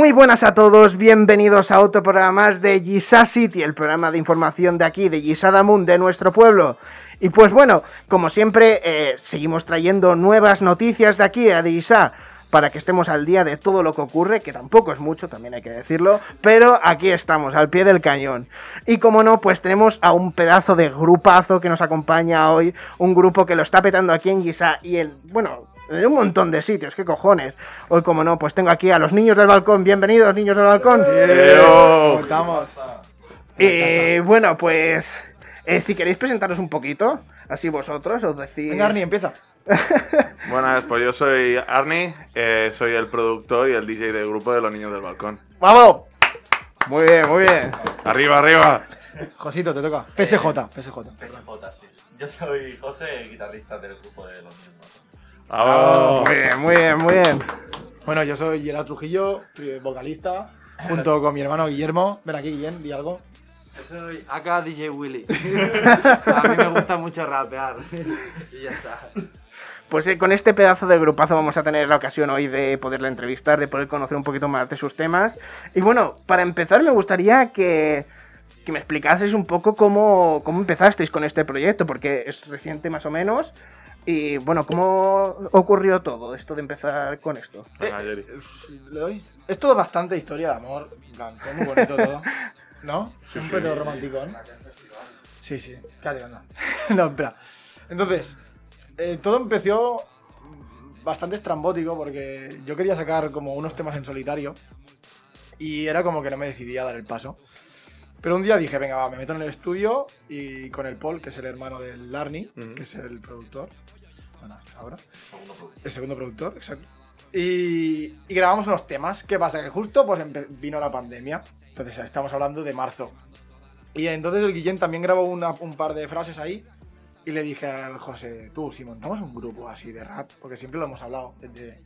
Muy buenas a todos, bienvenidos a otro programa más de Gisa City, el programa de información de aquí, de Gisadamun, de nuestro pueblo. Y pues bueno, como siempre, eh, seguimos trayendo nuevas noticias de aquí, de Gisa, para que estemos al día de todo lo que ocurre, que tampoco es mucho, también hay que decirlo, pero aquí estamos, al pie del cañón. Y como no, pues tenemos a un pedazo de grupazo que nos acompaña hoy, un grupo que lo está petando aquí en Gisa y el, bueno, de un montón de sitios, qué cojones. Hoy, como no, pues tengo aquí a los niños del balcón. Bienvenidos, niños del balcón. ¿Cómo estamos? Y bueno, pues eh, si queréis presentaros un poquito, así vosotros os decís. Venga, Arnie, empieza. Buenas, pues yo soy Arnie, eh, soy el productor y el DJ del grupo de los niños del balcón. ¡Vamos! Muy bien, muy bien. ¡Arriba, arriba! Josito, te toca. PSJ, PSJ. PSJ, sí. Yo soy José, guitarrista del grupo de los niños. ¡Vamos! Muy bien, muy bien, muy bien. Bueno, yo soy Gerard Trujillo, vocalista, junto con mi hermano Guillermo. Ven aquí, Guillem, di algo. Yo soy acá DJ Willy. A mí me gusta mucho rapear. Y ya está. Pues eh, con este pedazo de grupazo vamos a tener la ocasión hoy de poderle entrevistar, de poder conocer un poquito más de sus temas. Y bueno, para empezar me gustaría que, que me explicaseis un poco cómo, cómo empezasteis con este proyecto, porque es reciente más o menos. Y bueno, ¿cómo ocurrió todo esto de empezar con esto? Venga, Jerry. ¿Le doy? Es todo bastante historia de amor. En plan, todo muy bonito todo. ¿No? Sí, un sí. pedo romántico, ¿no? Sí, sí. Cállate, no. no, espera. Entonces, eh, todo empezó bastante estrambótico porque yo quería sacar como unos temas en solitario y era como que no me decidía a dar el paso. Pero un día dije, venga, va, me meto en el estudio y con el Paul, que es el hermano del Larny, Ujú. que es el productor. Bueno, hasta ahora. El segundo productor, exacto. Y, y grabamos unos temas. ¿Qué pasa? Que justo pues vino la pandemia. Entonces estamos hablando de marzo. Y entonces el Guillén también grabó una- un par de frases ahí. Y le dije al José, tú, si montamos un grupo así de rap, porque siempre lo hemos hablado, desde...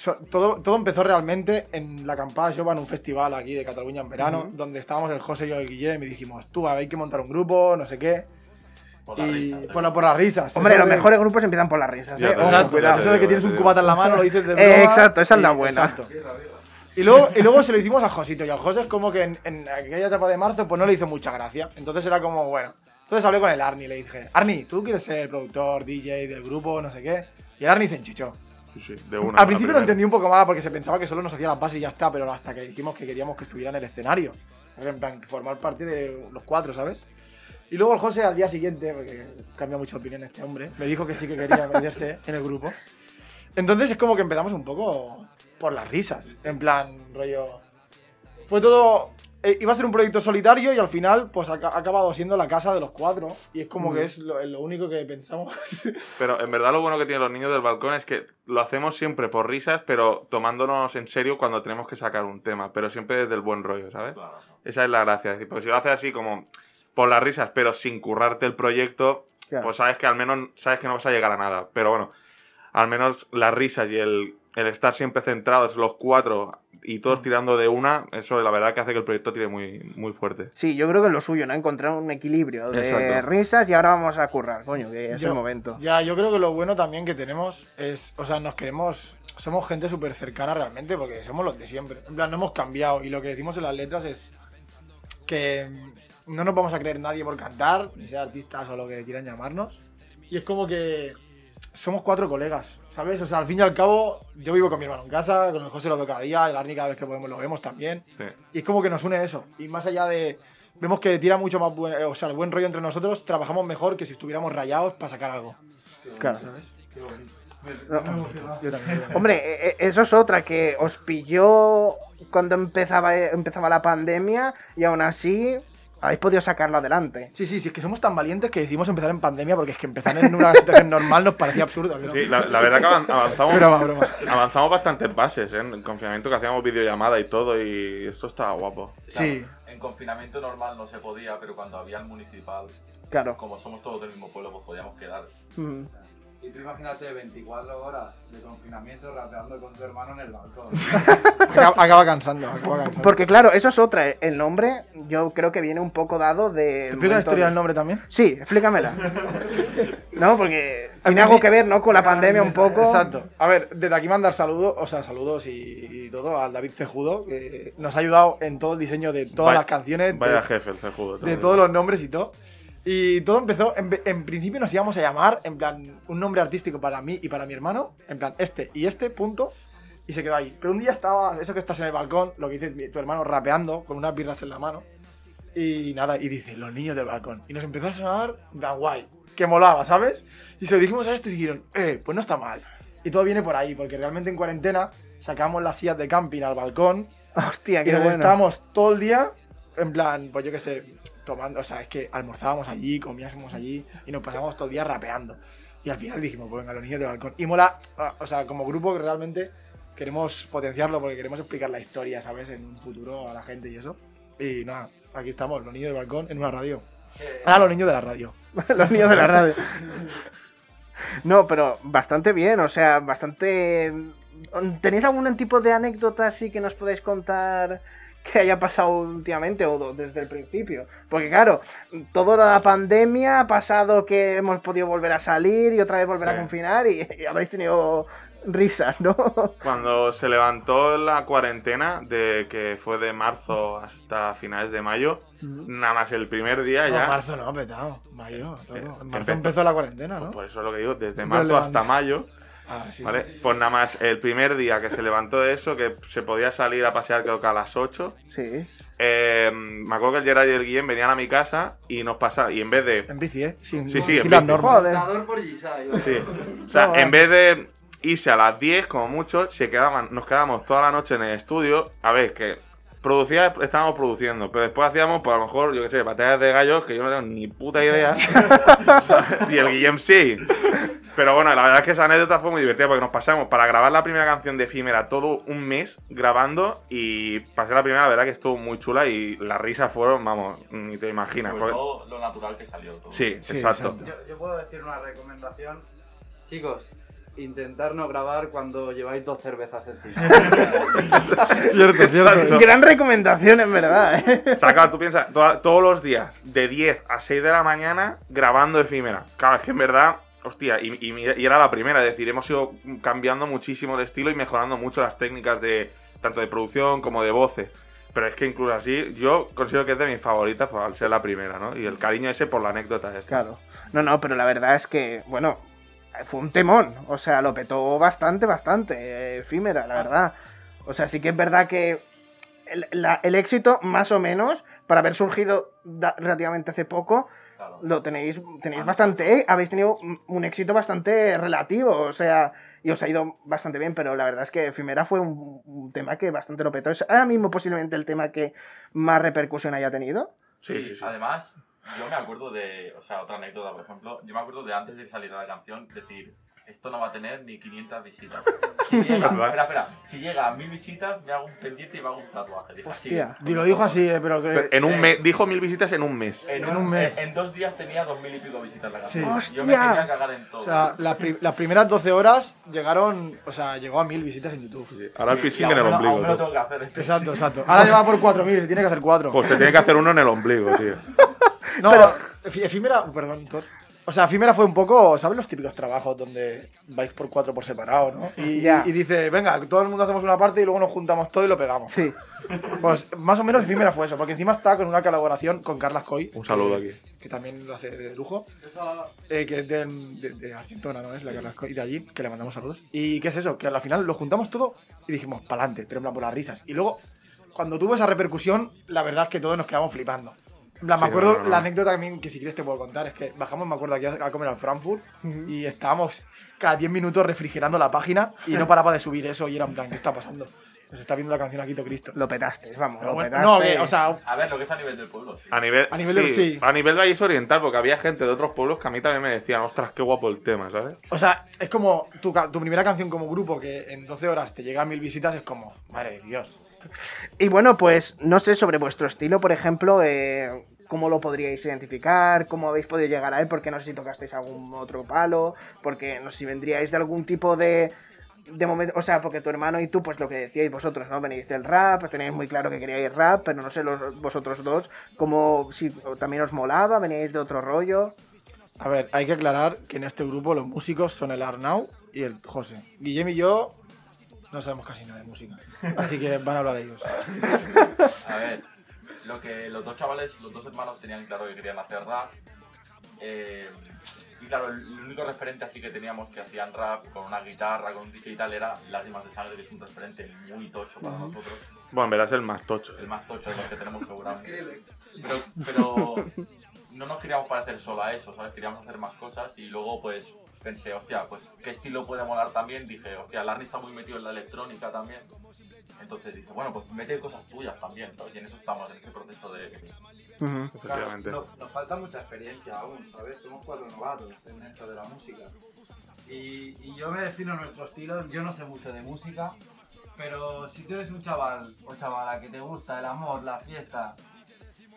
So- todo, todo empezó realmente en la acampada Jova, en un festival aquí de Cataluña en verano, donde estábamos el José y yo el Guillem y dijimos, tú, hay que montar un grupo, no sé qué. Por la y risa. por, la- por las risas. Hombre, los de- mejores grupos empiezan por las risas, ¿eh? Ojo, exacto, cuidado. ya Eso de que tienes un cubata en la mano, lo dices de Eh, exacto, esa es la buena. exacto. Y luego, y luego se lo hicimos a Josito. Y a José es como que en, en aquella etapa de marzo pues no le hizo mucha gracia. Entonces era como, bueno. Entonces hablé con el Arnie y le dije, Arnie, ¿tú quieres ser productor, DJ del grupo, no sé qué? Y el Arnie se enchichó. Sí, sí, de una. Al principio lo entendí un poco mal porque se pensaba que solo nos hacía las bases y ya está, pero hasta que dijimos que queríamos que estuviera en el escenario. En plan, formar parte de los cuatro, ¿sabes? Y luego el José al día siguiente, porque cambia mucha opinión este hombre, me dijo que sí que quería meterse en el grupo. Entonces es como que empezamos un poco por las risas. En plan, rollo. Fue todo. Eh, iba a ser un proyecto solitario y al final, pues ha, ha acabado siendo la casa de los cuatro. Y es como que es lo, lo único que pensamos. Pero en verdad lo bueno que tienen los niños del balcón es que lo hacemos siempre por risas, pero tomándonos en serio cuando tenemos que sacar un tema, pero siempre desde el buen rollo, ¿sabes? Claro. Esa es la gracia. es decir, Porque si lo haces así como por las risas, pero sin currarte el proyecto, Claro. pues sabes que al menos sabes que no vas a llegar a nada. Pero bueno, al menos las risas y el, el estar siempre centrados los cuatro y Mm. todos tirando de una, eso la verdad que hace que el proyecto tire muy, muy fuerte. Sí, yo creo que es lo suyo, ¿no? Encontrar un equilibrio de Exacto. risas y ahora vamos a currar, coño, que es Yo- el momento. Ya, yo creo que lo bueno también que tenemos es, o sea, nos queremos, somos gente súper cercana realmente porque somos los de siempre. En plan, no hemos cambiado y lo que decimos en las letras es que no nos vamos a creer nadie por cantar, ni ser artistas o lo que quieran llamarnos. Y es como que somos cuatro colegas, ¿sabes? O sea, al fin y al cabo, yo vivo con mi hermano en casa, con el José lo veo cada día, el Arni cada vez que podemos lo vemos también. Sí. Y es como que nos une eso. Y más allá de. Vemos que tira mucho más buen, o sea, el buen rollo entre nosotros, trabajamos mejor que si estuviéramos rayados para sacar algo. Claro. ¿Sabes? No. Yo también. Hombre, e- e- eso es otra, que os pilló cuando empezaba, empezaba la pandemia y aún así habéis podido sacarlo adelante. Sí, sí, sí, es que somos tan valientes que decidimos empezar en pandemia porque es que empezar en una situación normal nos parecía absurdo. ¿no? Sí, la, la verdad que avan- avanzamos, Broma, broma. avanzamos bastantes bases, ¿eh? En el confinamiento que hacíamos videollamada y todo, y esto estaba guapo. Sí. En confinamiento normal no se podía, pero cuando había el municipal, Claro. como somos todos del mismo pueblo, pues podíamos quedar. Mm. Y tú imagínate 24 horas de confinamiento rapeando con tu hermano en el balcón. Acaba, acaba cansando, acaba cansando. Porque claro, eso es otra. El nombre yo creo que viene un poco dado de... ¿Te explico la historia del nombre también? Sí, explícamela. no, porque Tiene algo que ver, ¿no? Con la pandemia un poco. Exacto. A ver, desde aquí mandar saludos, o sea, saludos y, y todo al David Cejudo, que nos ha ayudado en todo el diseño de todas Vaya- las canciones, Vaya de, jefe el cejudo. de todos los nombres y todo. Y todo empezó, en, principio nos íbamos a llamar, en plan, un nombre artístico para mí y para mi hermano, en plan, este y este, punto, y se quedó ahí. Pero un día estaba, eso que estás en el balcón, lo que dice tu hermano, rapeando, con unas birras en la mano, y nada, y dice, los niños del balcón. Y nos empezó a sonar, plan, guay, que molaba, ¿sabes? Y se lo dijimos a este y dijeron, eh, pues no está mal. Y todo viene por ahí, porque realmente en cuarentena sacamos las sillas de camping al balcón Hostia, y qué nos bueno. estábamos todo el día, en plan, pues yo qué sé, tomando, o sea, es que almorzábamos allí, comíamos allí y nos pasábamos todo el día rapeando. Y al final dijimos, pues venga, los niños de balcón. Y mola, ah, o sea, como grupo que realmente queremos potenciarlo porque queremos explicar la historia, ¿sabes? En un futuro a la gente y eso. Y nada, aquí estamos, los niños de balcón en una radio. Ah, los niños de la radio. los niños de la radio. No, pero bastante bien, o sea, bastante... ¿Tenéis algún tipo de anécdota así que nos podéis contar que haya pasado últimamente o desde el principio? Porque claro, toda la pandemia ha pasado que hemos podido volver a salir y otra vez volver a Sí. confinar y, y habréis tenido risas, ¿no? Cuando se levantó la cuarentena, de que fue de marzo hasta finales de mayo, nada más el primer día No, ya. marzo no, petado. Mayo. Eh, En marzo empezó. empezó la cuarentena, pues ¿no? por eso es lo que digo, desde marzo hasta mayo, Ah, sí. ¿vale? Pues nada más el primer día que se levantó eso, que se podía salir a pasear creo que a las 8. Sí. eh, me acuerdo que el Gerard y el Guillem venían a mi casa y nos pasaban, y en vez de En bici, ¿eh? Sin, Sí, sí, en bici. Dictador por Gisai. Sí. O sea, No, en vez de irse a las 10, como mucho, se quedaban, nos quedábamos toda la noche en el estudio. A ver, que producía, estábamos produciendo, pero después hacíamos, pues a lo mejor, yo qué sé, batallas de gallos, que yo no tengo ni puta idea. ¿sabes? y el Guillem sí. Pero bueno, la verdad es que esa anécdota fue muy divertida porque nos pasamos para grabar la primera canción de Efímera todo un mes grabando y pasé la primera, la verdad que estuvo muy chula y las risas fueron, vamos, ni te imaginas. Sobre porque- todo lo natural que salió todo. Sí, Sí, exacto. exacto. Yo, yo puedo decir una recomendación. Chicos, intentar no grabar cuando lleváis dos cervezas encima. Cierto, cierto. Gran recomendación, en verdad, ¿eh? O sea, claro, tú piensas, todos los días, de 10 a 6 de la mañana, grabando efímera. Claro, es que en verdad, hostia, y, y era la primera, es decir, hemos ido cambiando muchísimo el estilo y mejorando mucho las técnicas de tanto de producción como de voces. Pero es que incluso así, yo considero que es de mis favoritas pues, al ser la primera, ¿no? Y el cariño ese por la anécdota esta. Claro. No, no, pero la verdad es que, bueno, fue un temón. O sea, lo petó bastante, bastante. eh, efímera, la verdad. O sea, sí que es verdad que el, la- el éxito, más o menos, para haber surgido relativamente hace poco, Claro. lo tenéis, tenéis bastante, eh, habéis tenido un- un éxito bastante relativo, o sea, y os ha ido bastante bien, pero la verdad es que Efimera fue un, un tema que bastante lo petó. Es ahora mismo posiblemente el tema que más repercusión haya tenido. Sí, Sí, sí, sí. además, yo me acuerdo de, o sea, otra anécdota, por ejemplo, yo me acuerdo de antes de que saliera la canción, decir, esto no va a tener ni 500 visitas. Si llega, espera, espera, si llega a 1000 visitas, me hago un pendiente y me hago un tatuaje. Así. Hostia. Y lo dijo así, eh, pero que. Pero en un eh, mes, dijo mil visitas en un mes. En, En un mes. En, en dos días tenía 2000 y pico visitas la canción. Sí. Yo me ¡Hostia! quería cagar en todo. O sea, las, pri- las primeras 12 horas llegaron. O sea, llegó a 1000 visitas en YouTube. Ahora el Sí, y en el ombligo. aún me lo tú. tengo que hacer. Exacto, exacto. Ahora lleva por 4000, se tiene que hacer 4. Pues se tiene que hacer uno en el ombligo, tío. No, efi- efímera. Perdón, Thor. O sea, efímera fue un poco. ¿Sabes los típicos trabajos donde vais por cuatro por separado, no? Y, Ya. y dice, venga, todo el mundo hacemos una parte y luego nos juntamos todo y lo pegamos. Sí. Pues más o menos efímera fue eso, porque encima está con una colaboración con Carlas Coy. Un saludo que- aquí. Que también lo hace de lujo. eh, que es de, de, de Argentona, ¿no? Es la Carlas Coy de allí, que le mandamos saludos. ¿Y qué es eso? Que al final lo juntamos todo y dijimos, pa'lante, plan por las risas. Y luego, cuando tuvo esa repercusión, la verdad es que todos nos quedamos flipando. En plan, me Sí, acuerdo, no, no, no. la anécdota también, que si quieres te puedo contar, es que bajamos, me acuerdo, aquí a, a comer al Frankfurt y estábamos cada 10 minutos refrigerando la página y no paraba de subir eso y era en plan, ¿qué está pasando? Nos está viendo la canción aquí, todo Cristo. Lo petaste, vamos. Lo bueno, petaste. no, que, o sea, A ver, lo que es a nivel del pueblo. sí. A nivel, A nivel de- sí. A nivel Valles Oriental, porque había gente de otros pueblos que a mí también me decían, ostras, qué guapo el tema, ¿sabes? O sea, es como tu, tu primera canción como grupo que en 12 horas te llega a mil visitas, es como, madre de Dios. Y bueno, pues no sé sobre vuestro estilo, por ejemplo, eh, cómo lo podríais identificar, cómo habéis podido llegar a él, porque no sé si tocasteis algún otro palo, porque no sé si vendríais de algún tipo de... De momento, o sea, porque tu hermano y tú, pues lo que decíais vosotros, ¿no? Venís del rap, teníais muy claro que queríais rap, pero no sé los, vosotros dos, como si también os molaba, veníais de otro rollo. A ver, hay que aclarar que en este grupo los músicos son el Arnau y el José. Guillem y yo no sabemos casi nada de música. Así que van a hablar ellos. A ver, lo que los dos chavales, los dos hermanos tenían claro que querían hacer rap. eh, y claro, el, único referente así que teníamos que hacían rap con una guitarra, con un DJ y tal, era Lágrimas de Sangre, que es un referente muy tocho para nosotros. Bueno, en verdad es el más tocho. El más tocho de los que tenemos seguramente. Pero, pero no nos queríamos parecer solo a eso, ¿sabes? Queríamos hacer más cosas y luego pues pensé, hostia, pues qué estilo puede molar también. Dije, hostia, Larry está muy metido en la electrónica también. Entonces dije, bueno, pues mete cosas tuyas también, ¿sabes? Y en eso estamos, en ese proceso de... Efectivamente. Nos, nos falta mucha experiencia aún, ¿sabes? Somos cuatro novatos en esto de la música. Y, y yo me defino nuestro estilo, yo no sé mucho de música, pero si tú eres un chaval o chavala que te gusta el amor, la fiesta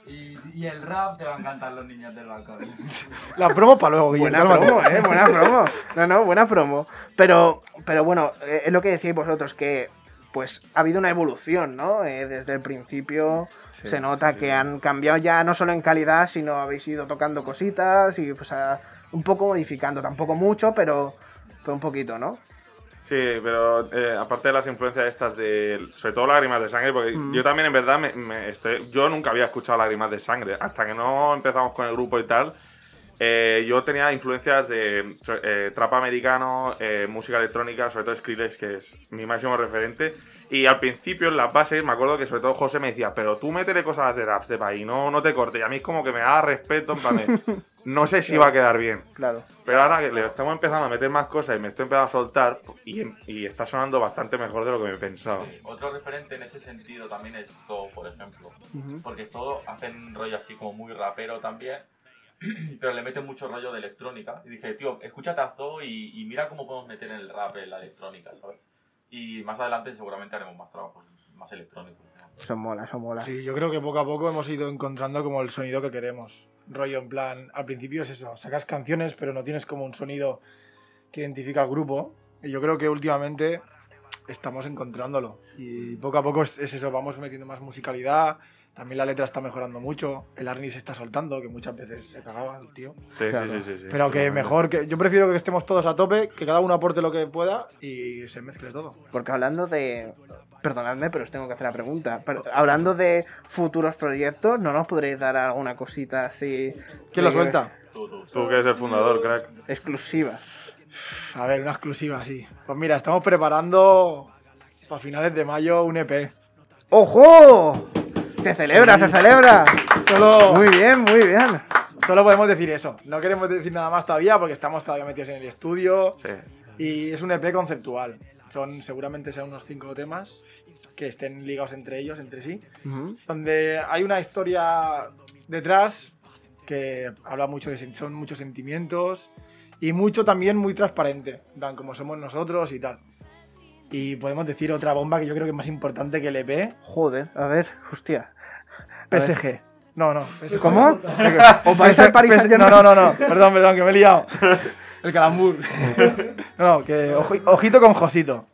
y, y el rap, te van a encantar los niños del balcón. La promo para luego, Guillem. Buena promo, eh, buena promo. No, no, buena promo. Pero, pero bueno, eh, es lo que decíais vosotros, que pues ha habido una evolución, ¿no? Eh, desde el principio Sí, se nota sí. que han cambiado ya no solo en calidad, sino habéis ido tocando cositas y pues a- un poco modificando, tampoco mucho, pero, pero un poquito, ¿no? Sí, pero eh, aparte de las influencias estas de. Sobre todo lágrimas de sangre, porque Mm. yo también en verdad me, me estoy, yo nunca había escuchado lágrimas de sangre. Hasta que no empezamos con el grupo y tal. Eh, yo tenía influencias de eh, trap americano, eh, música electrónica, sobre todo Skrillex, que es mi máximo referente. Y al principio, en las bases, me acuerdo que sobre todo José me decía, pero tú métele cosas de raps de país, no, no te cortes. Y a mí es como que me da respeto, en plan no sé si va a quedar bien. Claro. Pero ahora que le estamos empezando a meter más cosas y me estoy empezando a soltar y, y está sonando bastante mejor de lo que me pensaba. Sí, Otro referente en ese sentido también es Zoo, por ejemplo. Ujú. Porque Zoo hacen rollo así como muy rapero también, pero le meten mucho rollo de electrónica. Y dije, tío, escúchate a Zoo y, y mira cómo podemos meter en el rap en la electrónica, ¿sabes? Y más adelante seguramente haremos más trabajos, más electrónicos. ¿no? Eso mola, eso mola. Sí, yo creo que poco a poco hemos ido encontrando como el sonido que queremos. Rollo, en plan, al principio es eso, sacas canciones, pero no tienes como un sonido que identifica al grupo. Y yo creo que últimamente estamos encontrándolo. Y poco a poco es eso, vamos metiendo más musicalidad. También la letra está mejorando mucho. El Arnie se está soltando, que muchas veces se cagaba el tío. Sí, Claro. sí, sí, sí, sí. Pero que mejor, que yo prefiero que estemos todos a tope, que cada uno aporte lo que pueda y se mezcle todo. Porque hablando de. Perdonadme, pero os tengo que hacer la pregunta. Pero hablando de futuros proyectos, ¿no nos podréis dar alguna cosita así. ¿Quién lo suelta? Tú, tú. Tú que eres el fundador, crack. Exclusiva. A ver, una exclusiva, sí. Pues mira, estamos preparando para finales de mayo un EP. ¡Ojo! Se celebra, Sí. se celebra. Solo, Muy bien, muy bien. solo podemos decir eso. No queremos decir nada más todavía porque estamos todavía metidos en el estudio Sí. y es un EP conceptual. Son seguramente sean unos cinco temas que estén ligados entre ellos, entre sí, donde hay una historia detrás que habla mucho de son muchos sentimientos y mucho también muy transparente, en plan como somos nosotros y tal. Y podemos decir otra bomba que yo creo que es más importante que el EP, Joder, a ver, hostia. A ver. PSG. No, no. PSG. ¿Cómo? ¿O Saint-Germain? No, no, no, no. Perdón, perdón, que me he liado. El calambur. No, que ojo- ojito con Josito.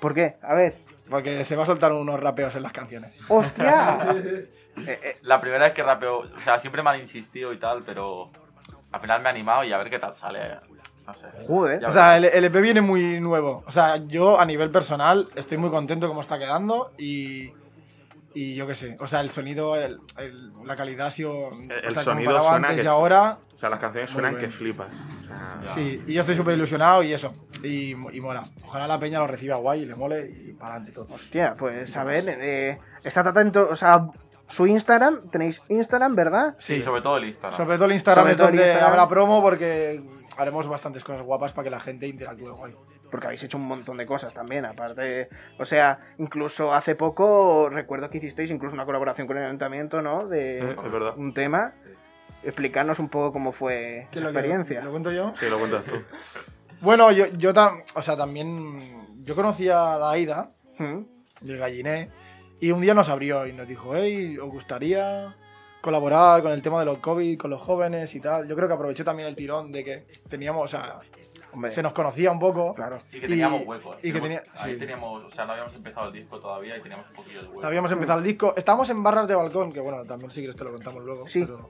¿Por qué? A ver. Porque se va a soltar unos rapeos en las canciones. ¡Hostia! Eh, eh, La primera vez que rapeo, o sea, siempre me han insistido y tal, pero al final me he animado y a ver qué tal sale. No sé. Joder. Ya O sea, el, el EP viene muy nuevo. O sea, yo a nivel personal estoy muy contento cómo está quedando y. Y yo qué sé. O sea, el sonido, el- el- la calidad ha sido. El o sea, sonido comparado suena antes que- y ahora. O sea, las canciones suenan que flipas. O sea, Ya. Sí, y yo estoy súper ilusionado y eso. Y, y mola. Ojalá la peña lo reciba guay y le mole y para adelante todo. Hostia, pues a ver, eh, estad atento, o sea, su Instagram, tenéis Instagram, ¿verdad? Sí, sobre todo el Instagram. Sobre todo el Instagram Sobre es donde Instagram. habrá promo porque haremos bastantes cosas guapas para que la gente interactúe guay. Porque habéis hecho un montón de cosas también, aparte, o sea, incluso hace poco recuerdo que hicisteis incluso una colaboración con el ayuntamiento, ¿no? De es verdad. un tema. Explicarnos un poco cómo fue ¿Qué esa es lo que- experiencia. ¿Lo cuento yo? Sí, lo cuentas tú. Bueno, yo, yo tam- o sea, también. Yo conocía a la Aida, ¿Mm? del galliné, y un día nos abrió y nos dijo, hey, ¿os gustaría colaborar con el tema de los COVID, con los jóvenes y tal? Yo creo que aprovechó también el tirón de que teníamos, o sea, Hombre, se nos conocía un poco. claro. Y que teníamos Y- hueco. y que tenía- Ahí sí. teníamos, o sea, no habíamos empezado el disco todavía y teníamos un poquillo de hueco. Habíamos empezado el disco. Estábamos en Barras de Balcón, que bueno, también si quieres te lo contamos luego. Sí. pero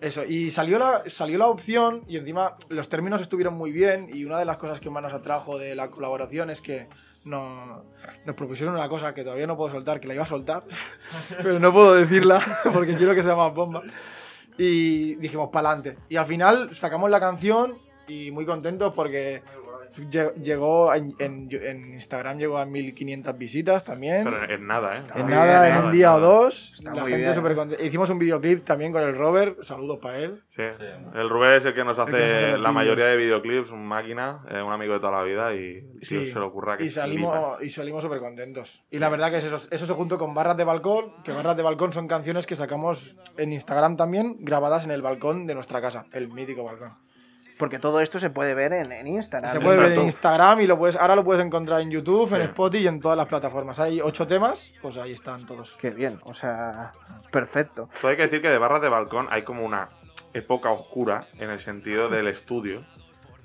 Eso, y salió la, salió la opción y encima los términos estuvieron muy bien y una de las cosas que más nos atrajo de la colaboración es que no- nos propusieron una cosa que todavía no puedo soltar, que la iba a soltar, pero no puedo decirla porque quiero que sea más bomba. Y dijimos, pa'lante. Y al final sacamos la canción y muy contentos porque llegó en, en- en Instagram llegó a 1500 visitas también. Pero en nada, ¿eh? En nada, bien, en ¿eh? un día o dos. Está la muy gente súper contenta. Hicimos un videoclip también con el Robert. Saludos para él. Sí. Sí. El Rubén es el que nos que nos hace la mayoría de videoclips, un máquina, eh, un amigo de toda la vida y Sí. se le ocurra que Y salimos, flipas. y salimos súper contentos. Y la verdad que es eso, eso se juntó con Barras de Balcón, que Barras de Balcón son canciones que sacamos en Instagram también, grabadas en el balcón de nuestra casa, el mítico balcón. Porque todo esto se puede ver en, en Instagram. Se puede ver en. Instagram y lo puedes, ahora lo puedes encontrar en YouTube, en. Spotify y en todas las plataformas. Hay ocho temas, pues ahí están todos. Qué bien, o sea, perfecto. Todo hay que decir que de barras de balcón hay como una época oscura en el sentido del estudio,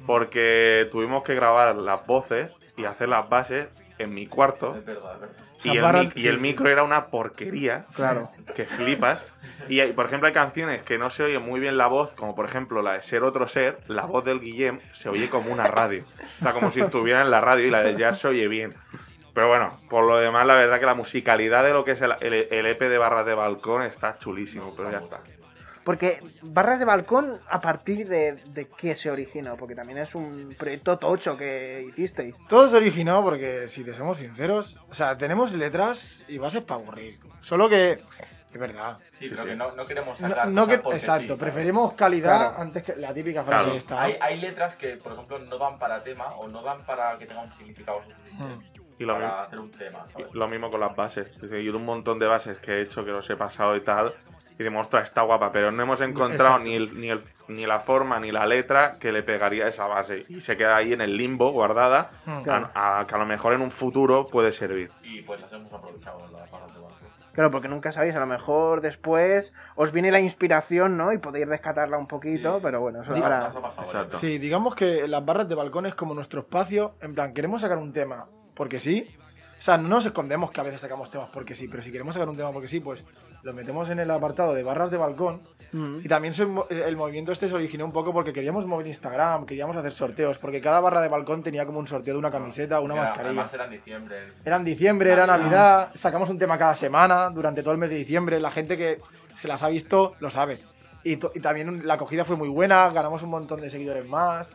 porque tuvimos que grabar las voces y hacer las bases en mi cuarto Es verdad, es verdad. Y el, mic- y el micro era una porquería Claro. que flipas. Y hay- por ejemplo hay canciones que no se oye muy bien la voz, como por ejemplo la de Ser Otro Ser, la voz del Guillem se oye como una radio. O sea, como si estuviera en la radio y la de Jazz se oye bien. Pero bueno, por lo demás, la verdad que la musicalidad de lo que es el, el- el EP de Barras de Balcón está chulísimo, pero ya está. Porque Barras de Balcón, ¿a partir de, de qué se originó? Porque también es un proyecto tocho que hicisteis. Todo se originó porque, si te somos sinceros, o sea, tenemos letras y bases para aburrir. Solo que, es verdad. Sí, Sí, pero sí. que no, no queremos sacar no que, exacto, preferimos calidad Claro. antes que la típica frase Claro. esta. Hay, hay letras que, por ejemplo, no dan para tema o no dan para que tenga un significado Hmm. Y lo, para mi- hacer un tema, ¿sabes? lo mismo con las bases. Yo un montón de bases que he hecho, que los he pasado y tal, y decimos, ostras, está guapa, pero no hemos encontrado ni, el- ni, el- ni la forma ni la letra que le pegaría a esa base. Y se queda ahí en el limbo, guardada, Hmm. Claro. a, a- que a lo mejor en un futuro puede servir. Y pues las hemos aprovechado las barras de banco. Claro, porque nunca sabéis, a lo mejor después os viene la inspiración, ¿no? Y podéis rescatarla un poquito, Sí. pero bueno, eso Di- ahora... Exacto. Sí, digamos que las barras de balcón es como nuestro espacio. En plan, queremos sacar un tema porque sí. O sea, no nos escondemos que a veces sacamos temas porque sí, pero si queremos sacar un tema porque sí, pues lo metemos en el apartado de barras de balcón. Mm. Y también se mo- el movimiento este se originó un poco porque queríamos mover Instagram, queríamos hacer sorteos, porque cada barra de balcón tenía como un sorteo de una camiseta una Era- mascarilla. Además era en diciembre. Era en diciembre, era Navidad, sacamos un tema cada semana durante todo el mes de diciembre. La gente que se las ha visto lo sabe. Y, y también la acogida fue muy buena, ganamos un montón de seguidores más.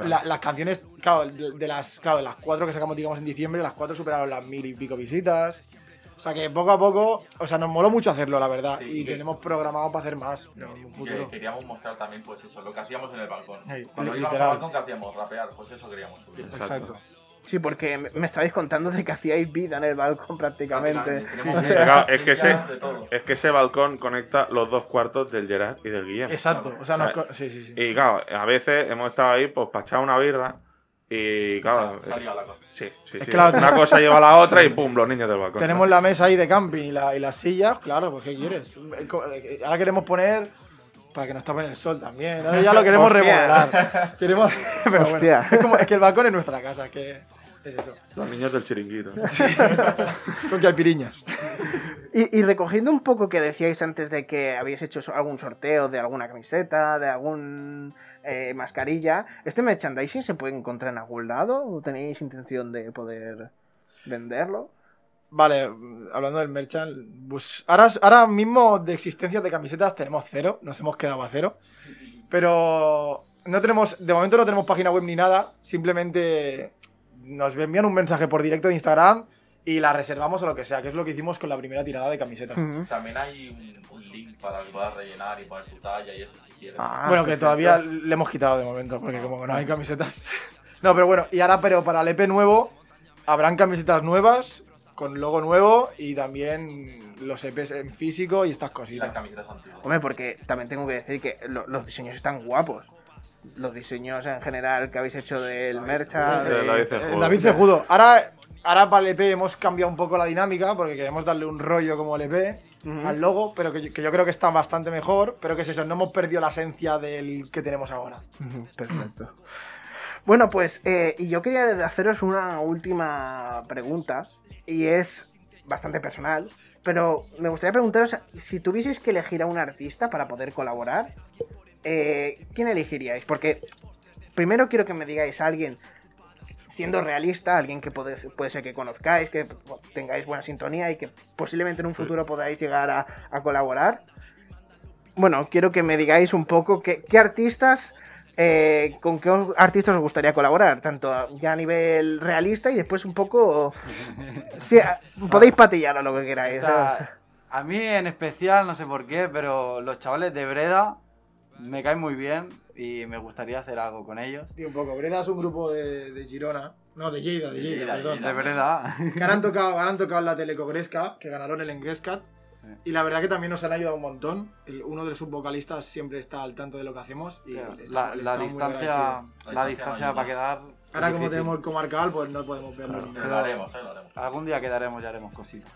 La- las canciones, claro de, de las, claro, de las cuatro que sacamos, digamos, en diciembre, las cuatro superaron las mil y pico visitas. O sea que poco a poco, o sea, nos moló mucho hacerlo, la verdad. Sí, y que- tenemos programado para hacer más en un Que futuro. queríamos mostrar también, pues eso, lo que hacíamos en el balcón. Ey, Cuando li- íbamos literal. al balcón, ¿qué hacíamos? Rapear, pues eso queríamos subir. Exacto. Sí, porque me- estabais contando de que hacíais vida en el balcón prácticamente. Tenemos Sí, sí. Claro, es que todo. Es que ese balcón conecta los dos cuartos del Gerard y del Guillem. Exacto. O sea, nos sí, sí, sí. Y claro, a veces hemos estado ahí pues para echar una birra y claro, Salía la cosa. sí, sí, Es sí. una cosa lleva a la otra y pum, los niños del balcón. Tenemos la mesa ahí de camping y, la- y las sillas, claro, pues ¿qué quieres? Ahora queremos poner para que nos tapen el sol también. Ahora ya lo queremos Hostia. remodelar. Queremos, pero bueno, es, como, es que el balcón es nuestra casa, que es eso. Los niños del chiringuito. Con que hay piriñas. Y, y recogiendo un poco que decíais antes de que habíais hecho algún sorteo de alguna camiseta, de algún eh, mascarilla, ¿este merchandising se puede encontrar en algún lado? ¿O tenéis intención de poder venderlo? Vale, hablando del merchant, pues ahora, ahora mismo de existencias de camisetas tenemos cero, nos hemos quedado a cero. Pero no tenemos, de momento no tenemos página web ni nada, simplemente nos envían un mensaje por directo de Instagram y la reservamos o lo que sea, que es lo que hicimos con la primera tirada de camisetas. También hay un, un link para que puedas rellenar y poner tu talla y eso si quieres. Ah, bueno, que todavía le hemos quitado de momento, porque como no hay camisetas. No, pero bueno, y ahora, pero para el EP nuevo, habrán camisetas nuevas, con logo nuevo y también los EPs en físico y estas las cositas. camisetas antiguas. Hombre, porque también tengo que decir que lo- los diseños están guapos. Los diseños en general que habéis hecho del mercha. De Eh, Cejudo. David Cejudo. Ahora, ahora para el EP hemos cambiado un poco la dinámica porque queremos darle un rollo como el EP Ujú. al logo, pero que, yo- que yo creo que está bastante mejor. Pero que es eso, no hemos perdido la esencia del que tenemos ahora. Perfecto. Bueno, pues, eh, y yo quería haceros una última pregunta, y es, bastante personal, pero me gustaría preguntaros si tuvieseis que elegir a un artista para poder colaborar, eh, ¿quién elegiríais? Porque primero quiero que me digáis a alguien siendo realista, alguien que puede, puede ser que conozcáis, que tengáis buena sintonía y que posiblemente en un futuro podáis llegar a, a colaborar. Bueno, quiero que me digáis un poco qué, qué artistas, eh, con qué artistas os gustaría colaborar, tanto a- ya a nivel realista y después un poco... Sí, podéis patillar a lo que queráis. O sea, a mí en especial, no sé por qué, pero los chavales de Breda me caen muy bien y me gustaría hacer algo con ellos. Tío, un poco. Breda es un grupo de, de Girona. No, de Lleida, de De Lleida, Lleida, perdón. Lleida. De Breda. Que ahora han tocado, han tocado en la Telecogresca, que ganaron el Engrescat. Y la verdad que también nos han ayudado un montón. El- uno de los subvocalistas siempre está al tanto de lo que hacemos. Y Claro, La, distancia, la distancia no para quedar. Ahora es como difícil. tenemos el comarcal, pues no podemos verlo ni Pero nada. lo haremos, eh, lo haremos. Algún día quedaremos y haremos cositas.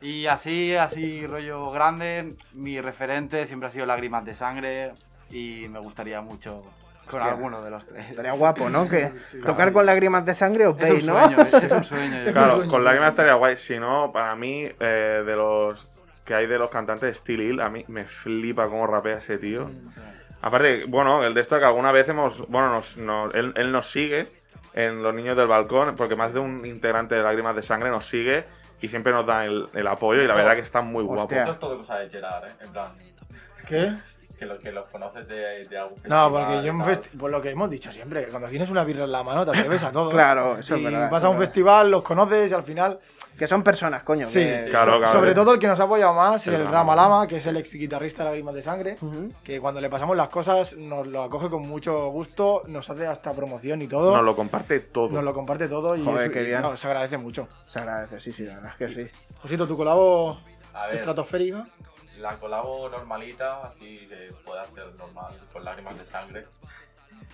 Y así, así rollo grande, mi referente siempre ha sido Lágrimas de Sangre y me gustaría mucho con alguno de los tres. Estaría guapo, ¿no? Que Sí. tocar con lágrimas de sangre os Es un veis, ¿no? sueño, es un sueño. yo Es un Claro, sueño, con lágrimas sí. estaría guay. Si no, para mí, eh, de los que hay de los cantantes Steel Hill, a mí me flipa cómo rapea ese tío. Aparte, bueno, el de esto que alguna vez hemos. Bueno, nos, nos- él, él nos sigue en Los Niños del Balcón, porque más de un integrante de Lágrimas de Sangre nos sigue y siempre nos da el, el apoyo. Y la verdad que está muy guapo. Esto es todo cosa de Gerard, ¿eh? En plan, ¿Qué? que, lo, que los conoces de, de algún No, porque yo por lo que hemos dicho siempre, que cuando tienes una birra en la mano te atreves a todo. Claro, eso es y verdad, vas a un es verdad. festival, los conoces y al final. Que son personas, coño. Sí, que- Claro, claro. sobre todo el que nos ha apoyado más, El el Rama Lama, que es el ex guitarrista de Lágrimas de Sangre. Que cuando le pasamos las cosas nos lo acoge con mucho gusto, nos hace hasta promoción y todo. Nos lo comparte todo. Nos lo comparte todo y, Joder, eso- qué y, bien. no, se agradece mucho. Se agradece, sí, sí, la verdad es que sí. Josito, tu colabo A ver, estratosférica. la colabo normalita, así que pueda ser normal, con lágrimas de sangre.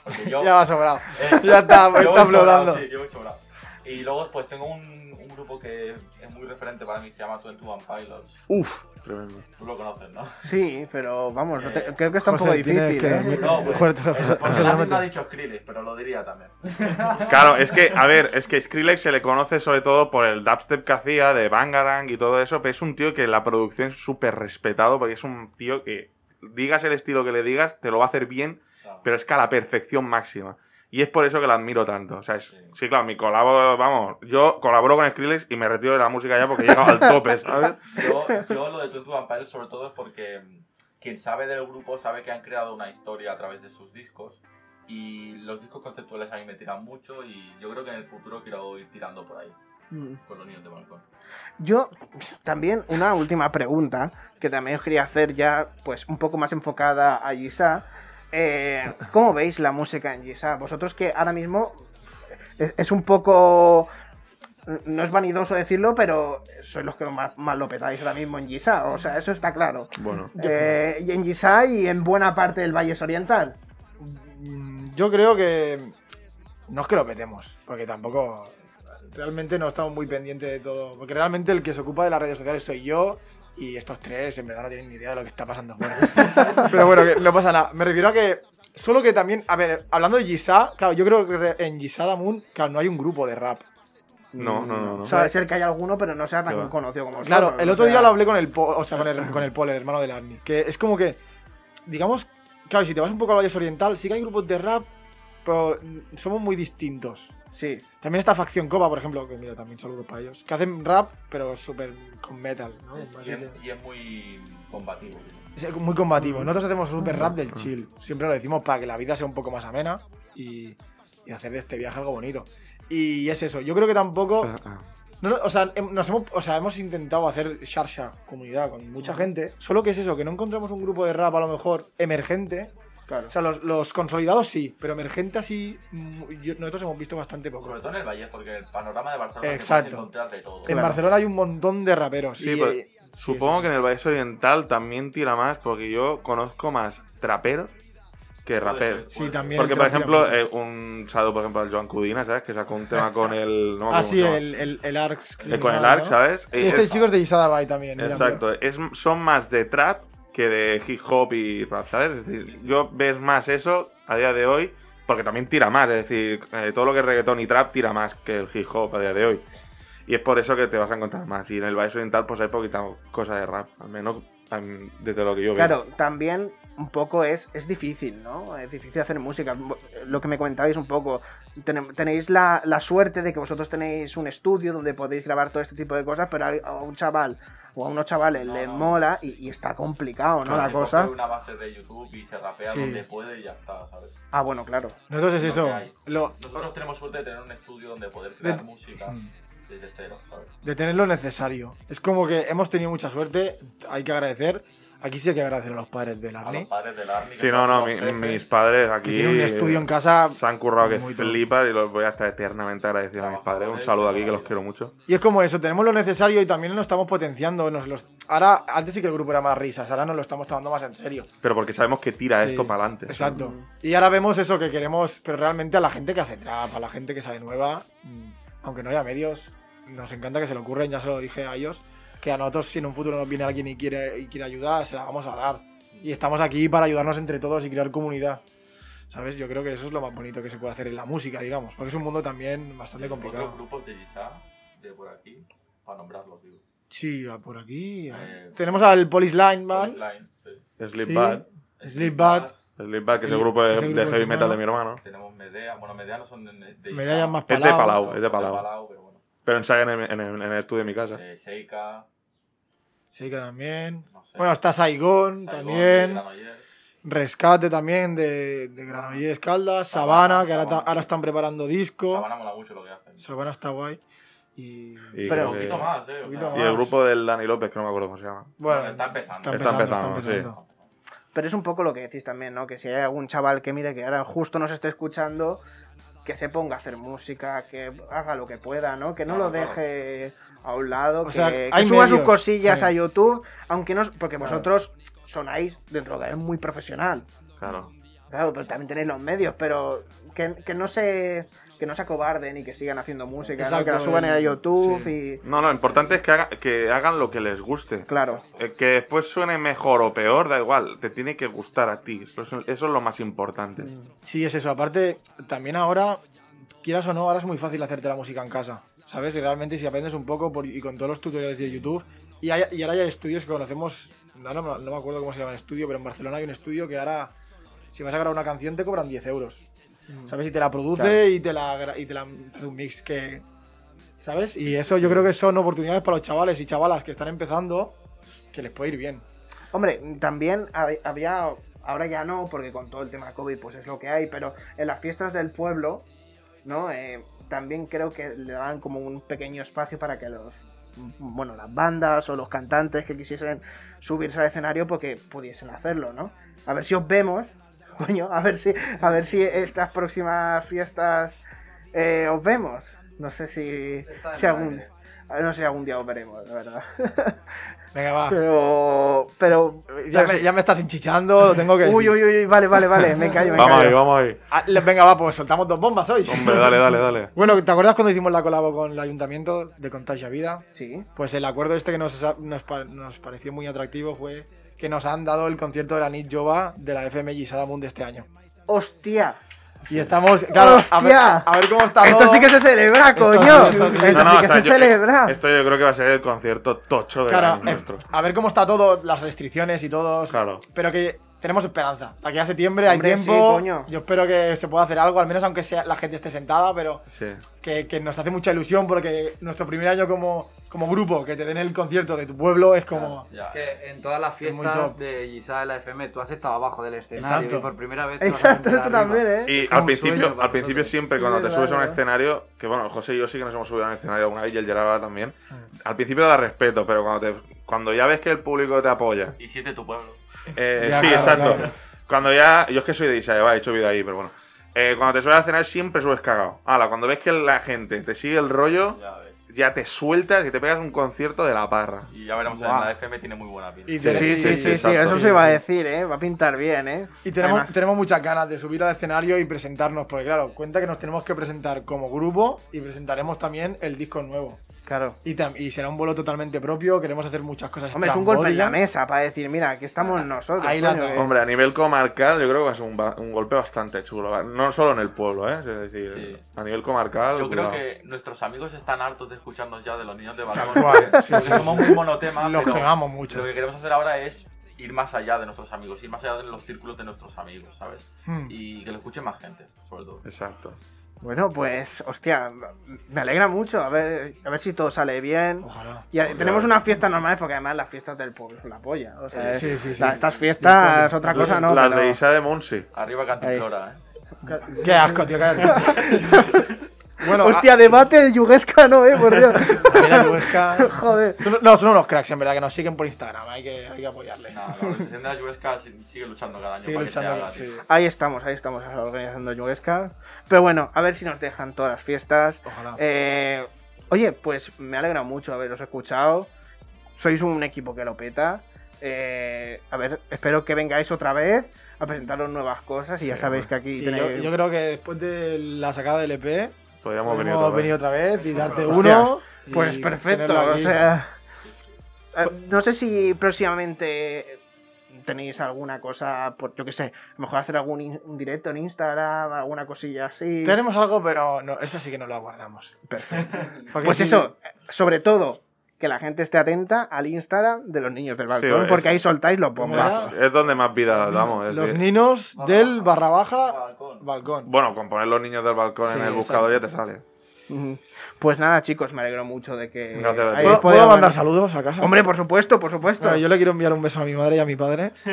Porque yo. Ya va sobrado. eh, Ya está, está sobrado, florando. Sí, yo voy sobrado. Y luego, pues tengo un, un grupo que es muy referente para mí, se llama Twenty One Pilots. Uf, Tremendo. Tú lo conoces, ¿no? sí, pero vamos, no te- Eh, creo que está un poco José, difícil, que- ¿eh? No, pues. Joder, José, José, José, no ha te- dicho Skrillex, pero lo diría también. Claro, es que, a ver, es que Skrillex se le conoce sobre todo por el dubstep que hacía de Bangarang y todo eso, pero es un tío que la producción es súper respetado porque es un tío que, digas el estilo que le digas, te lo va a hacer bien, Claro. pero es que a la perfección máxima. Y es por eso que lo admiro tanto. O sea, es- Sí. sí, claro, mi colabo, vamos, yo colaboro con Skrillex y me retiro de la música ya porque he llegado al tope, ¿sabes? Yo, yo lo de Twenty One sobre todo es porque mm, quien sabe del grupo sabe que han creado una historia a través de sus discos y los discos conceptuales a mí me tiran mucho y yo creo que en el futuro quiero ir tirando por ahí Mm. con los niños de balcón. Yo también una última pregunta que también os quería hacer ya pues un poco más enfocada a Gisa. Eh, ¿Cómo veis la música en Gisa? Vosotros que ahora mismo es, es un poco... No es vanidoso decirlo, pero sois los que más, más lo petáis ahora mismo en Gisa. O sea, eso está claro. Bueno, Eh, y en Gisa y en buena parte del Valles Oriental. Mm, Yo creo que. No es que lo petemos, porque tampoco. Realmente no estamos muy pendientes de todo. Porque realmente el que se ocupa de las redes sociales soy yo. Y estos tres en verdad no tienen ni idea de lo que está pasando fuera. Pero bueno, que no pasa nada. Me refiero a que. Solo que también. A ver, hablando de Gisa, claro, yo creo que en Gisa Damun, claro, no hay un grupo de rap. no, no, no. no. Sabe ser que hay alguno, pero no sea Qué tan va. conocido como Claro, el o otro sea- día lo hablé con el, Po- o sea, con el, con el Paul, el hermano del Arni. Que es como que, digamos, claro, si te vas un poco al Valles Oriental, sí que hay grupos de rap, pero somos muy distintos. Sí, También está Facción Copa, por ejemplo, que mira, también saludos para ellos. Que hacen rap, pero súper con metal, ¿no? Es- y, es, que- y es muy combativo. es muy combativo. Nosotros hacemos súper rap del chill. Siempre lo decimos para que la vida sea un poco más amena y, y hacer de este viaje algo bonito. Y es eso. Yo creo que tampoco. Ah, ah. No, no, o, sea, hem- nos hemos, o sea, hemos intentado hacer Sharsha, comunidad, con mucha gente. Solo que es eso, que no encontramos un grupo de rap a lo mejor emergente. Claro. O sea, los, los consolidados sí, pero emergente así, mm, yo- nosotros hemos visto bastante poco. Sobre todo en el Valle, porque el panorama de Barcelona Exacto. encontrar de todo. En Claro. Barcelona hay un montón de raperos. Sí, y, pero eh, Supongo sí, que en el Valle Oriental también tira más, porque yo conozco más traperos que raperos. Sí, también. Porque, el por ejemplo, eh, un saludo, por ejemplo, al Joan Cudina, ¿sabes? Que sacó un tema con el. No Ah, sí, el, el, el Arx. Eh, con el ARC, ¿sabes? Sí, este es- chico es de Isada Bay también. Exacto, es, son más de trap que de hip hop y rap, ¿sabes? Es decir, yo ves más eso a día de hoy, porque también tira más, es decir, eh, todo lo que es reggaetón y trap tira más que el hip hop a día de hoy. Y es por eso que te vas a encontrar más. Y en el Valle Oriental, pues hay poquita cosa de rap, al menos desde lo que yo veo. Claro, también un poco es, es difícil, ¿no? Es difícil hacer música. Lo que me comentabais un poco, ten- tenéis la, la suerte de que vosotros tenéis un estudio donde podéis grabar todo este tipo de cosas, pero a a un chaval o a unos chavales No, les no. mola y, y está complicado, ¿no? Se La coge cosa. una base de YouTube y se rapea Sí. donde puede y ya está, ¿sabes? Ah, bueno, claro. Nosotros es eso. Lo, Nosotros tenemos suerte de tener un estudio donde poder crear De- música Mm. desde cero, ¿sabes? de tener lo necesario. Es como que hemos tenido mucha suerte, hay que agradecer. Aquí sí hay que agradecer a los padres del A Arni. los padres del Army. Sí, no, no, mi- mis padres Que aquí tienen un estudio en casa. se han currado que flipas y los voy a estar eternamente agradecido a mis padres. Un saludo aquí que los quiero mucho. Y es como eso, tenemos lo necesario y también nos estamos potenciando. Nos los... Ahora, antes sí que el grupo era más risas, ahora nos lo estamos tomando más en serio. Pero porque sabemos que tira Sí, esto para adelante. Exacto. Y ahora vemos eso que queremos, pero realmente a la gente que hace trap, a la gente que sale nueva, mm, aunque no haya medios, nos encanta que se lo ocurren, ya se lo dije a ellos, que a nosotros si en un futuro nos viene alguien y quiere, y quiere ayudar, se la vamos a dar. Y estamos aquí para ayudarnos entre todos y crear comunidad. ¿Sabes? Yo creo que eso es lo más bonito que se puede hacer en la música, digamos, porque es un mundo también bastante Otros complicado. grupos de Giza, de por aquí, para nombrarlos, digo. Sí, por aquí. Eh, Tenemos al Police Line Man, Line, sí. Slipbat. Sleepbat. Slipbat, que es el grupo de, grupo de de heavy metal de mi hermano. Tenemos Medea, bueno, Medea no son de, de Medallas más Es de Palau. Palau, es de Palau. Pero ensayan en, en el- en el estudio de mi casa. Eh, Sí, que también. no sé. Bueno, está Saigon, Saigon, también. Granollers. Rescate también de, de Granollers Caldas. Sabana, Sabana, que ahora, ta- ahora están preparando disco. Sabana mola mucho lo que hacen. Sabana está guay. Y. Y, Pero- creo Un que- poquito más, eh. o Un sea, poquito y el grupo del Dani López, que no me acuerdo cómo se llama. Bueno, está empezando. está Está empezando. empezando, empezando. Pero es un poco lo que decís también, ¿no? Que si hay algún chaval que mire que ahora justo nos esté escuchando, que se ponga a hacer música, que haga lo que pueda, ¿no? Que no Claro, lo deje a un lado, O que, sea, que hay suba sus cosillas a YouTube, aunque no... Porque Claro. vosotros sonáis dentro de es muy profesional. Claro. Claro, pero también tenéis los medios, pero que, que no se que no se acobarden y que sigan haciendo música, ¿no? que la suban a YouTube sí. y... No, lo importante es que, haga- que hagan lo que les guste. Claro. Eh, Que después suene mejor o peor, da igual. Te tiene que gustar a ti. Eso es, eso es lo más importante. Sí, es eso. Aparte, también ahora, quieras o no, ahora es muy fácil hacerte la música en casa. ¿Sabes? Y realmente si aprendes un poco por- y con todos los tutoriales de YouTube. Y, hay- y ahora hay estudios que conocemos, no, no, no me acuerdo cómo se llama el estudio, pero en Barcelona hay un estudio que ahora, si vas a grabar una canción, te cobran 10 euros. ¿Sabes? Y te la produce Claro. y te la, y te la hace un mix que... ¿Sabes? Y eso yo creo que son oportunidades para los chavales y chavalas que están empezando que les puede ir bien. Hombre, también hab- había, ahora ya no, porque con todo el tema COVID pues es lo que hay, pero en las fiestas del pueblo, ¿no? Eh, también creo que le daban como un pequeño espacio para que los, bueno, las bandas o los cantantes que quisiesen subirse al escenario porque pudiesen hacerlo, ¿no? A ver si os vemos, coño, a ver si, a ver si estas próximas fiestas eh, os vemos. No sé si, algún, no sé si algún día os veremos, la verdad. Venga, va. Pero, pero Ya me, ya me estás hinchichando, lo tengo que Uy, uy, uy, vale, vale, vale, me callo, me Vamos callo. ahí, vamos ahí. Ah, venga, va, pues soltamos dos bombas hoy. Hombre, dale, dale, dale. Bueno, ¿te acuerdas cuando hicimos la colabo con el ayuntamiento de Contagia Vida? Sí. Pues el acuerdo este que nos, nos pareció muy atractivo fue que nos han dado el concierto de la Nit Jova de la FMI Sadamund de este año. ¡Hostia! Y estamos, claro, a ver, ¡Hostia! a ver cómo está Esto todo. sí que se celebra, coño. esto sí. Esto No, no, sí o que sea, se yo- celebra. Esto yo creo que va a ser el concierto tocho de Claro, eh, nuestro. a ver cómo está todo, las restricciones y todo. Claro. Pero que tenemos esperanza. Aquí a septiembre hay tiempo. sí, coño. Yo espero que se pueda hacer algo, al menos aunque sea la gente esté sentada, pero Sí. que, que nos hace mucha ilusión porque nuestro primer año como, como grupo, que te den el concierto de tu pueblo, es como... Ya. Que en todas las fiestas de Giza de la FM tú has estado abajo del escenario Exacto. y por primera vez Exacto, esto también, ¿eh? Y al principio, al principio siempre Sí, cuando te subes a un escenario, que bueno, José y yo sí que nos hemos subido a un escenario alguna vez y el Gerard también. Mm. Al principio da respeto, pero cuando te, cuando ya ves que el público te apoya. Y siete tu pueblo. eh, Ya, sí, claro, exacto. claro. Cuando ya, yo es que soy de Isabel, he hecho vida ahí, pero bueno. Eh, cuando te subes a escenario siempre subes cagado. Ahora, cuando ves que la gente te sigue el rollo, Ya te sueltas y te pegas un concierto de la parra. Y ya veremos en la FM tiene muy buena pinta. Y Sí, sí, sí, sí, eso Sí, se iba a decir, ¿eh? Va a pintar bien, ¿eh? Y tenemos, Además- tenemos muchas ganas de subir al escenario y presentarnos, porque claro, cuenta que nos tenemos que presentar como grupo y presentaremos también el disco nuevo. Claro. Y, será un vuelo totalmente propio, queremos hacer muchas cosas. Hombre, es un golpe en la mesa para decir, mira, aquí estamos nosotros. Ahí la coño, Hombre, a nivel comarcal, yo creo que va a ser un, ba- un golpe bastante chulo. No solo en el pueblo, ¿eh? Es decir, Sí. a nivel comarcal. Yo creo cuidado. que nuestros amigos están hartos de escucharnos ya de los niños de balcón. sí, sí, somos sí. muy monotema, Los pero quemamos mucho. lo que queremos hacer ahora es ir más allá de nuestros amigos, ir más allá de los círculos de nuestros amigos, ¿sabes? Hmm. Y que lo escuche más gente, sobre todo. Exacto. Bueno, pues, hostia, me alegra mucho. A ver, a ver si todo sale bien. Ojalá. Y tenemos unas fiestas normales porque además las fiestas del pueblo son la polla. O sea, Sí, sí, sí. la- estas fiestas, otra cosa no. Las pero- de Isa de Monsi. Arriba Cantiflora, ¿eh? Qué asco, tío. Qué... bueno, Hostia, debate de Yuguesca, no, eh, por Dios. mira, Joder. Son- No, son unos cracks, en verdad, que nos siguen por Instagram. Hay que, hay que apoyarles. No, la organización de la Yuesca si- sigue luchando cada año Sigue para que se luchando. haga, sí. tío. Ahí estamos, ahí estamos organizando Yuguesca. Pero bueno, a ver si nos dejan todas las fiestas. Ojalá. Eh, oye, pues me alegra mucho haberos escuchado. Sois un equipo que lo peta. Eh, a ver, espero que vengáis otra vez a presentaros nuevas cosas y ya sabéis que aquí Sí, yo creo que después de la sacada del EP, Podríamos venir hemos otra vez. venido otra vez y darte Hostia, uno. Pues perfecto, o sea... eh, no sé si próximamente tenéis alguna cosa, por, yo qué sé, a lo mejor hacer algún in- un directo en Instagram, alguna cosilla así. Tenemos algo, pero no, eso sí que no lo guardamos. Perfecto. Porque Pues eso, sobre todo, que la gente esté atenta al Instagram de los niños del balcón, es- porque ahí soltáis los ¿Cómo bombazos. Es donde más vida damos. es Los que- ninos del barra baja Balcón. balcón. Bueno, con poner los niños del balcón Sí, en el exacto. buscador ya te sale. Pues nada, chicos, me alegro mucho de que. ¿Puedo, mandar saludos a casa? Hombre, por supuesto, por supuesto. Bueno, yo le quiero enviar un beso a mi madre y a mi padre.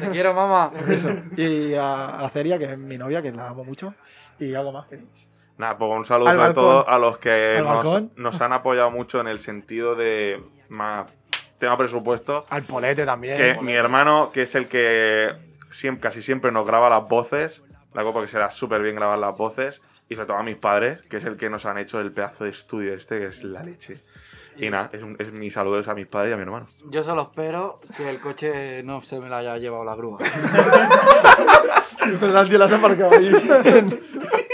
Te quiero, mamá. Eso. Y a, Ceria, que es mi novia, que la amo mucho. Y algo más. ¿queréis? Nada, pues un saludo Al sobre balcón. todo a los que nos, han apoyado mucho en el sentido de más tema presupuesto. Al polete también. Que mi hermano, que es el que siempre, casi siempre nos graba las voces, la copa que se da súper bien grabar las voces, y sobre todo a mis padres, que es el que nos han hecho el pedazo de estudio este, que es la leche. Y nada, es, un- es mi saludo a mis padres y a mi hermano. Yo solo espero que el coche no se me lo haya llevado la grúa. Tío las ha aparcado ahí.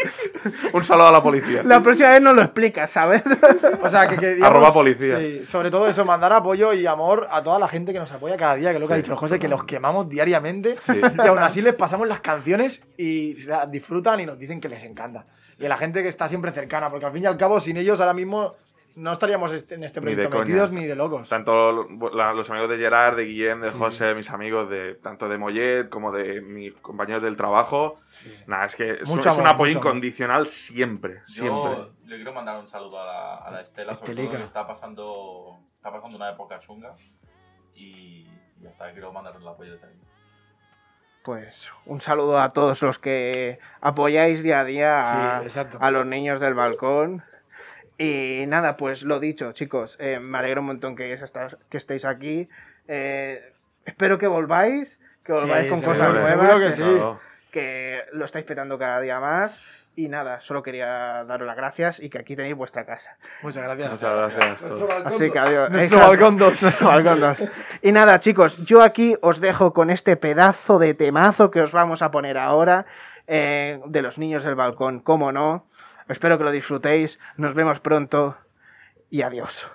Un saludo a la policía. La próxima vez nos lo explicas, ¿sabes? O sea, que, que digamos, Arroba policía. Sí, sobre todo eso, mandar apoyo y amor a toda la gente que nos apoya cada día, que es lo que ha dicho José, que los quemamos diariamente Sí. y aún así les pasamos las canciones y las disfrutan y nos dicen que les encanta. Y a la gente que está siempre cercana, porque al fin y al cabo, sin ellos ahora mismo no estaríamos en este Ni proyecto coña. metidos ni de locos. Tanto la- los amigos de Gerard, de Guillem, de José, mis amigos de tanto de Mollet como de mis compañeros del trabajo. Nada, es que es, Mucho es un apoyo amor. incondicional siempre, siempre. Yo le quiero mandar un saludo a la, a la Estela, sobre Estelica. todo que está pasando, está pasando una época chunga. Y ya está, quiero mandarle el apoyo de ahí. Pues un saludo a todos los que apoyáis día a día Sí, a los niños del balcón. Y nada, pues lo dicho, chicos, eh, me alegro un montón que, estáis- que estéis aquí. Eh, espero que volváis, que volváis Sí, con seguro, cosas nuevas, que que, sí. Que lo estáis petando cada día más. Y nada, solo quería daros las gracias y que aquí tenéis vuestra casa. Muchas gracias. Muchas gracias. todos. Así que adiós. Nuestro balcón 2. Nuestro balcón dos. Y nada, chicos, yo aquí os dejo con este pedazo de temazo que os vamos a poner ahora eh, de los niños del balcón, cómo no. Espero que lo disfrutéis. Nos vemos pronto y adiós.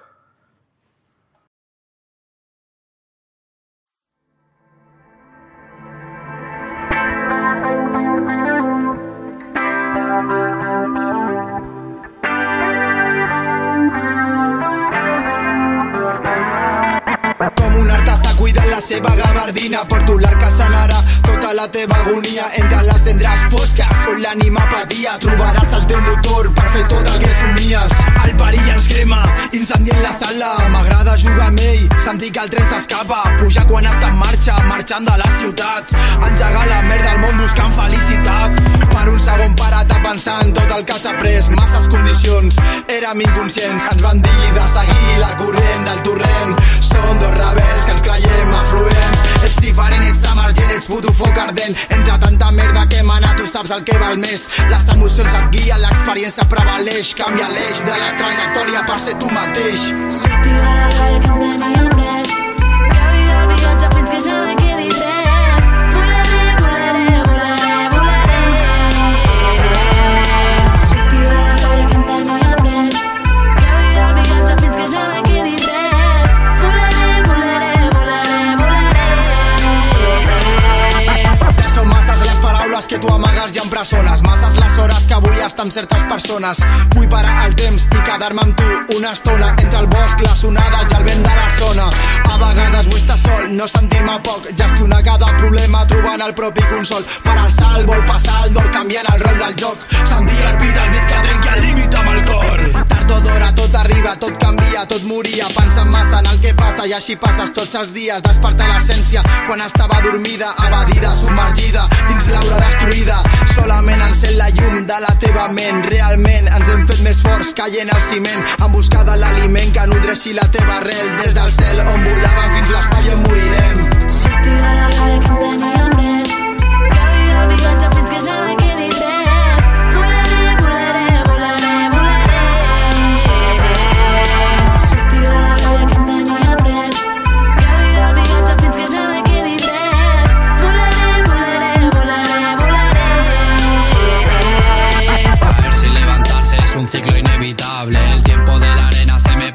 Seva gabardina per tu l'arca sanarà tota la teva agonia entre les cendres fosques on l'ànima patia. Trobaràs el teu motor per fer tot el que somies. El perill ens crema incendient la sala. M'agrada jugar amb ell sentir que el tren s'escapa. Pujar quan està en marxa marxant de la ciutat. Engegar la merda al món buscant felicitat. Per un segon parat a pensar en tot el que s'ha pres masses condicions érem inconscients. Ens van dir de seguir la corrent del torrent. Som dos rebels que ens creiem afluents ets diferent, ets emergent, ets puto foc ardent. Entre tanta merda que emana tu saps el que val més. Les emocions et guien, l'experiència prevaleix. Canvia l'eix de la trajectòria per ser tu mateix. Sortir de la galla que em tenia pres. Que havia el viatge fins que ja no quedi res volaré Ja són masses les paraules que tu amagues i empresones Masses les hores que avui estàs amb certes persones. Vull parar el temps i quedar-me amb tu una estona entre el bosc, les onades i el vent de la zona. A vegades vull estar sol, no sentir-me poc, gestionar cada problema trobant el propi consol. Per alçar el vol passar el dol canviant el rol del joc. Sentir el pit, el beat que trenqui el límit amb el cor. Tard o d'hora tot arriba, tot canvia, tot moria. Pensant massa en el que passa i així passes tots els dies. Despertar l'essència quan estava dormida, evadida, submergida, dins l'aura destruïda. Solament encén la llum de la teva ment. Realment ens hem fet més forts caient al ciment en busca de l'aliment que nodreixi la teva arrel. Des del cel on volàvem fins l'espai on morirem. Sortir de la gàbia que em tenia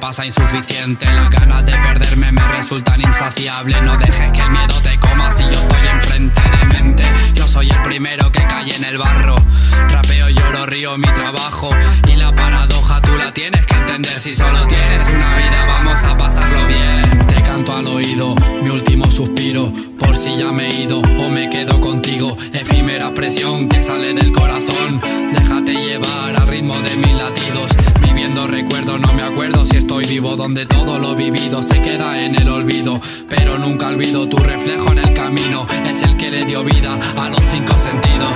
pasa insuficiente. Las ganas de perderme me resultan insaciables. No dejes que el miedo te coma si yo estoy enfrente de mente. Yo soy el primero que cae en el barro. Rapeo, lloro, río mi trabajo. Y la paradoja tú la tienes que entender. Si solo tienes una vida, vamos a pasarlo bien. Canto al oído mi último suspiro. Por si ya me he ido o me quedo contigo. Efímera presión que sale del corazón. Déjate llevar al ritmo de mis latidos. Viviendo recuerdos, no me acuerdo si estoy vivo. Donde todo lo vivido se queda en el olvido. Pero nunca olvido tu reflejo en el camino. Es el que le dio vida a los cinco sentidos.